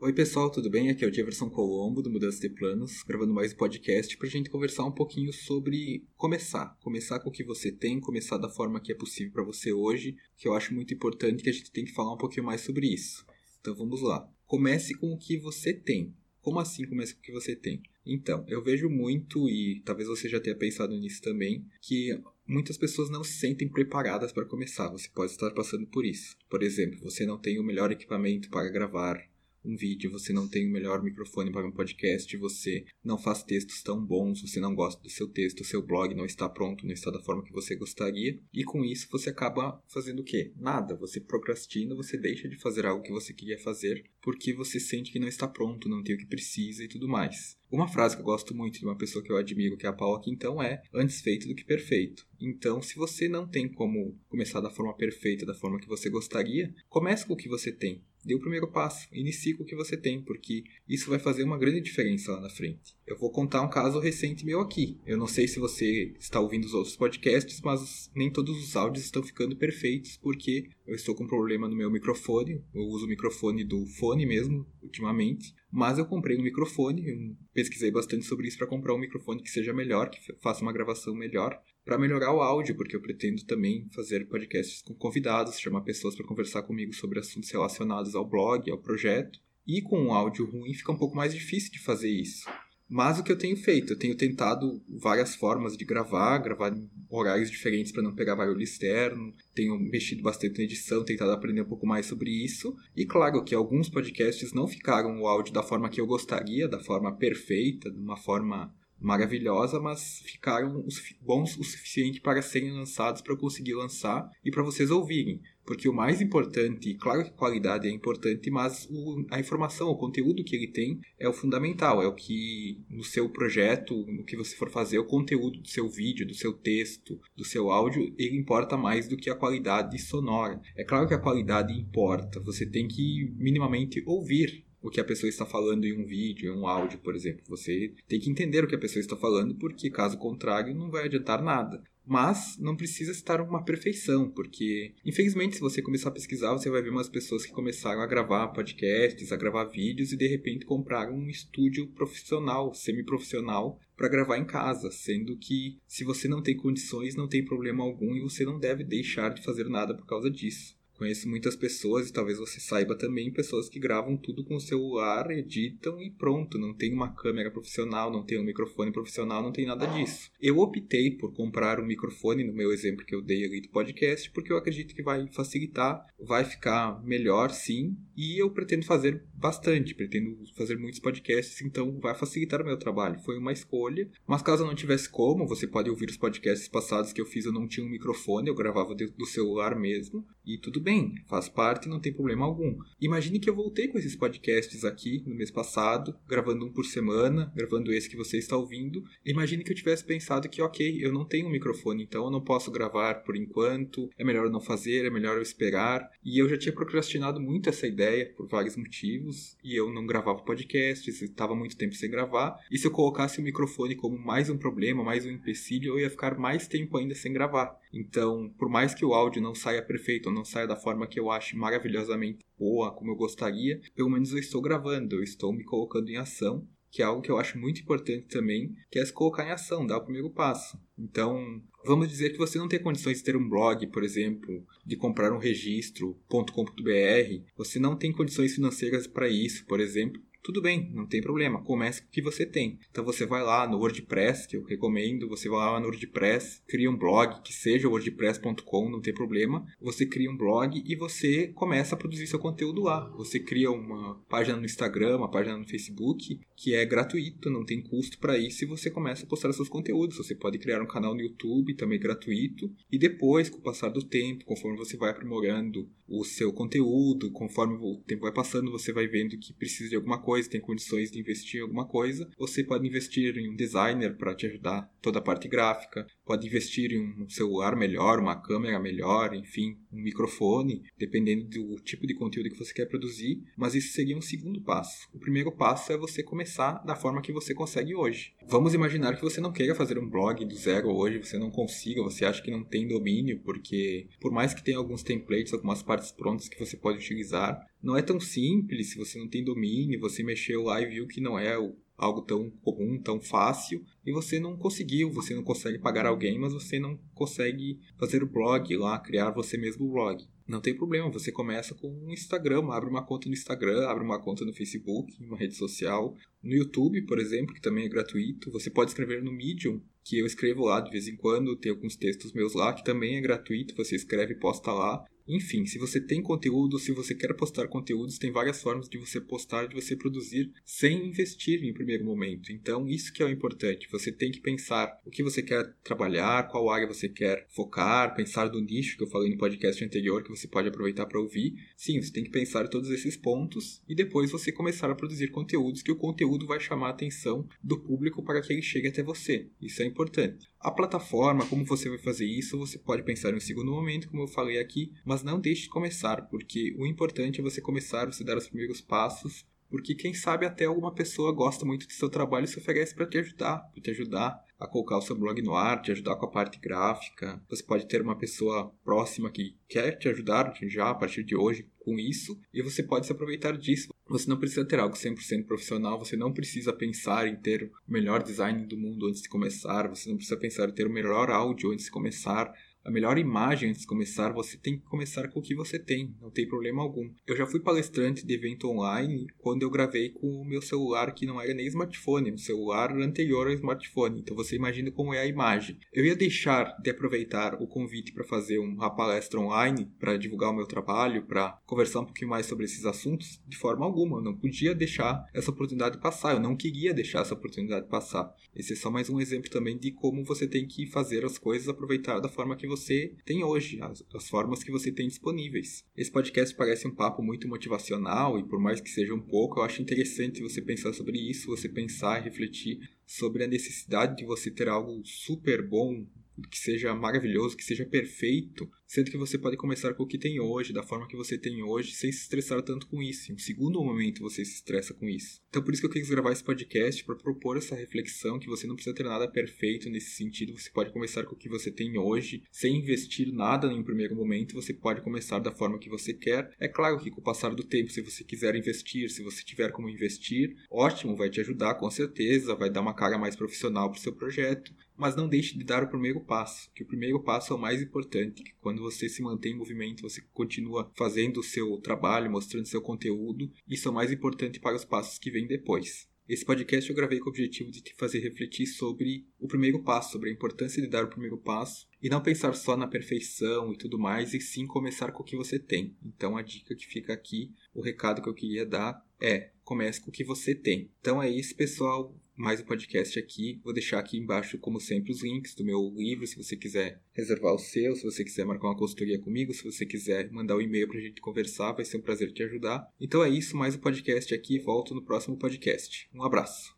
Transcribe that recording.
Oi pessoal, tudo bem? Aqui é o Jefferson Colombo do Mudança de Planos, gravando mais um podcast para a gente conversar um pouquinho sobre começar. Começar com o que você tem, começar da forma que é possível para você hoje, que eu acho muito importante que a gente tem que falar um pouquinho mais sobre isso. Então vamos lá. Comece com o que você tem. Como assim comece com o que você tem? Então, eu vejo muito, e talvez você já tenha pensado nisso também, que muitas pessoas não se sentem preparadas para começar. Você pode estar passando por isso. Por exemplo, você não tem o melhor equipamento para gravar um vídeo, você não tem o melhor microfone para um podcast, você não faz textos tão bons, você não gosta do seu texto, seu blog não está pronto, não está da forma que você gostaria, e com isso você acaba fazendo o quê? Nada. Você procrastina, você deixa de fazer algo que você queria fazer porque você sente que não está pronto, não tem o que precisa e tudo mais. Uma frase que eu gosto muito de uma pessoa que eu admiro, que é a Paula então é antes feito do que perfeito. Então, se você não tem como começar da forma perfeita, da forma que você gostaria, comece com o que você tem dê o primeiro passo, inicie com o que você tem, porque isso vai fazer uma grande diferença lá na frente. Eu vou contar um caso recente meu aqui. Eu não sei se você está ouvindo os outros podcasts, mas nem todos os áudios estão ficando perfeitos, porque eu estou com um problema no meu microfone. Eu uso o microfone do fone mesmo, ultimamente. Mas eu comprei um microfone, pesquisei bastante sobre isso para comprar um microfone que seja melhor, que faça uma gravação melhor para melhorar o áudio, porque eu pretendo também fazer podcasts com convidados, chamar pessoas para conversar comigo sobre assuntos relacionados ao blog, ao projeto. E com um áudio ruim fica um pouco mais difícil de fazer isso. Mas o que eu tenho feito? Eu tenho tentado várias formas de gravar, gravar em horários diferentes para não pegar barulho externo, tenho mexido bastante na edição, tentado aprender um pouco mais sobre isso. E claro que alguns podcasts não ficaram o áudio da forma que eu gostaria, da forma perfeita, de uma forma maravilhosa, mas ficaram bons o suficiente para serem lançados para eu conseguir lançar e para vocês ouvirem. Porque o mais importante, claro que qualidade é importante, mas o, a informação, o conteúdo que ele tem é o fundamental, é o que no seu projeto, no que você for fazer, o conteúdo do seu vídeo, do seu texto, do seu áudio, ele importa mais do que a qualidade sonora. É claro que a qualidade importa, você tem que minimamente ouvir o que a pessoa está falando em um vídeo, em um áudio, por exemplo. Você tem que entender o que a pessoa está falando, porque caso contrário não vai adiantar nada. Mas não precisa estar uma perfeição, porque infelizmente se você começar a pesquisar, você vai ver umas pessoas que começaram a gravar podcasts, a gravar vídeos e de repente compraram um estúdio profissional, semi-profissional para gravar em casa, sendo que se você não tem condições, não tem problema algum e você não deve deixar de fazer nada por causa disso. Conheço muitas pessoas, e talvez você saiba também, pessoas que gravam tudo com o celular, editam e pronto. Não tem uma câmera profissional, não tem um microfone profissional, não tem nada disso. Eu optei por comprar um microfone, no meu exemplo que eu dei ali do podcast, porque eu acredito que vai facilitar, vai ficar melhor sim, e eu pretendo fazer bastante, pretendo fazer muitos podcasts, então vai facilitar o meu trabalho. Foi uma escolha, mas caso não tivesse como, você pode ouvir os podcasts passados que eu fiz, eu não tinha um microfone, eu gravava do celular mesmo, e tudo bem, faz parte, não tem problema algum. Imagine que eu voltei com esses podcasts aqui no mês passado, gravando um por semana, gravando esse que você está ouvindo. Imagine que eu tivesse pensado que, ok, eu não tenho um microfone, então eu não posso gravar por enquanto, é melhor não fazer, é melhor eu esperar. E eu já tinha procrastinado muito essa ideia por vários motivos, e eu não gravava podcasts, estava muito tempo sem gravar. E se eu colocasse o microfone como mais um problema, mais um empecilho, eu ia ficar mais tempo ainda sem gravar. Então, por mais que o áudio não saia perfeito ou não saia da forma que eu acho maravilhosamente boa, como eu gostaria, pelo menos eu estou gravando, eu estou me colocando em ação, que é algo que eu acho muito importante também, que é se colocar em ação, dar o primeiro passo. Então, vamos dizer que você não tem condições de ter um blog, por exemplo, de comprar um registro.com.br, você não tem condições financeiras para isso, por exemplo, tudo bem, não tem problema, comece com o que você tem. Então você vai lá no WordPress, que eu recomendo, você vai lá no WordPress, cria um blog, que seja wordpress.com, não tem problema. Você cria um blog e você começa a produzir seu conteúdo lá. Você cria uma página no Instagram, uma página no Facebook, que é gratuito, não tem custo para isso, e você começa a postar seus conteúdos. Você pode criar um canal no YouTube, também gratuito, e depois, com o passar do tempo, conforme você vai aprimorando o seu conteúdo, conforme o tempo vai passando, você vai vendo que precisa de alguma coisa, tem condições de investir em alguma coisa, você pode investir em um designer para te ajudar toda a parte gráfica, pode investir em um celular melhor, uma câmera melhor, enfim, um microfone, dependendo do tipo de conteúdo que você quer produzir, mas isso seria um segundo passo. O primeiro passo é você começar da forma que você consegue hoje. Vamos imaginar que você não queira fazer um blog do zero hoje, você não consiga, você acha que não tem domínio, porque por mais que tenha alguns templates, algumas partes prontas que você pode utilizar, não é tão simples se você não tem domínio, você mexeu lá e viu que não é algo tão comum, tão fácil, e você não conseguiu, você não consegue pagar alguém, mas você não consegue fazer o blog lá, criar você mesmo o blog. Não tem problema, você começa com um Instagram, abre uma conta no Instagram, abre uma conta no Facebook, uma rede social, no YouTube, por exemplo, que também é gratuito. Você pode escrever no Medium, que eu escrevo lá de vez em quando, tem alguns textos meus lá que também é gratuito, você escreve e posta lá. Enfim, se você tem conteúdo, se você quer postar conteúdos, tem várias formas de você postar, de você produzir sem investir em primeiro momento. Então, isso que é o importante. Você tem que pensar o que você quer trabalhar, qual área você quer focar, pensar do nicho que eu falei no podcast anterior que você pode aproveitar para ouvir. Sim, você tem que pensar em todos esses pontos e depois você começar a produzir conteúdos que o conteúdo vai chamar a atenção do público para que ele chegue até você. Isso é importante. A plataforma, como você vai fazer isso, você pode pensar em um segundo momento, como eu falei aqui, mas não deixe de começar, porque o importante é você começar, você dar os primeiros passos, porque quem sabe até alguma pessoa gosta muito do seu trabalho e se oferece para te ajudar, para te ajudar a colocar o seu blog no ar, te ajudar com a parte gráfica. Você pode ter uma pessoa próxima que quer te ajudar já a partir de hoje com isso e você pode se aproveitar disso. Você não precisa ter algo 100% profissional, você não precisa pensar em ter o melhor design do mundo antes de começar, você não precisa pensar em ter o melhor áudio antes de começar a melhor imagem antes de começar, você tem que começar com o que você tem, não tem problema algum. Eu já fui palestrante de evento online quando eu gravei com o meu celular que não era nem smartphone, um celular anterior ao smartphone. Então você imagina como é a imagem. Eu ia deixar de aproveitar o convite para fazer uma palestra online, para divulgar o meu trabalho, para conversar um pouquinho mais sobre esses assuntos, de forma alguma. Eu não podia deixar essa oportunidade passar, eu não queria deixar essa oportunidade passar. Esse é só mais um exemplo também de como você tem que fazer as coisas aproveitar da forma que você tem hoje, as, as formas que você tem disponíveis. Esse podcast parece um papo muito motivacional e por mais que seja um pouco, eu acho interessante você pensar sobre isso, você pensar e refletir sobre a necessidade de você ter algo super bom, que seja maravilhoso, que seja perfeito, sendo que você pode começar com o que tem hoje, da forma que você tem hoje, sem se estressar tanto com isso. Em um segundo momento você se estressa com isso. Então por isso que eu quis gravar esse podcast para propor essa reflexão que você não precisa ter nada perfeito nesse sentido, você pode começar com o que você tem hoje, sem investir nada em primeiro momento, você pode começar da forma que você quer. É claro que com o passar do tempo, se você quiser investir, se você tiver como investir, ótimo, vai te ajudar com certeza, vai dar uma cara mais profissional para o seu projeto mas não deixe de dar o primeiro passo, que o primeiro passo é o mais importante, quando você se mantém em movimento, você continua fazendo o seu trabalho, mostrando seu conteúdo, isso é o mais importante para os passos que vêm depois. Esse podcast eu gravei com o objetivo de te fazer refletir sobre o primeiro passo, sobre a importância de dar o primeiro passo e não pensar só na perfeição e tudo mais, e sim começar com o que você tem. Então a dica que fica aqui, o recado que eu queria dar é: comece com o que você tem. Então é isso, pessoal mais um podcast aqui. Vou deixar aqui embaixo, como sempre, os links do meu livro, se você quiser reservar o seu, se você quiser marcar uma consultoria comigo, se você quiser mandar um e-mail para a gente conversar, vai ser um prazer te ajudar. Então é isso, mais um podcast aqui. Volto no próximo podcast. Um abraço.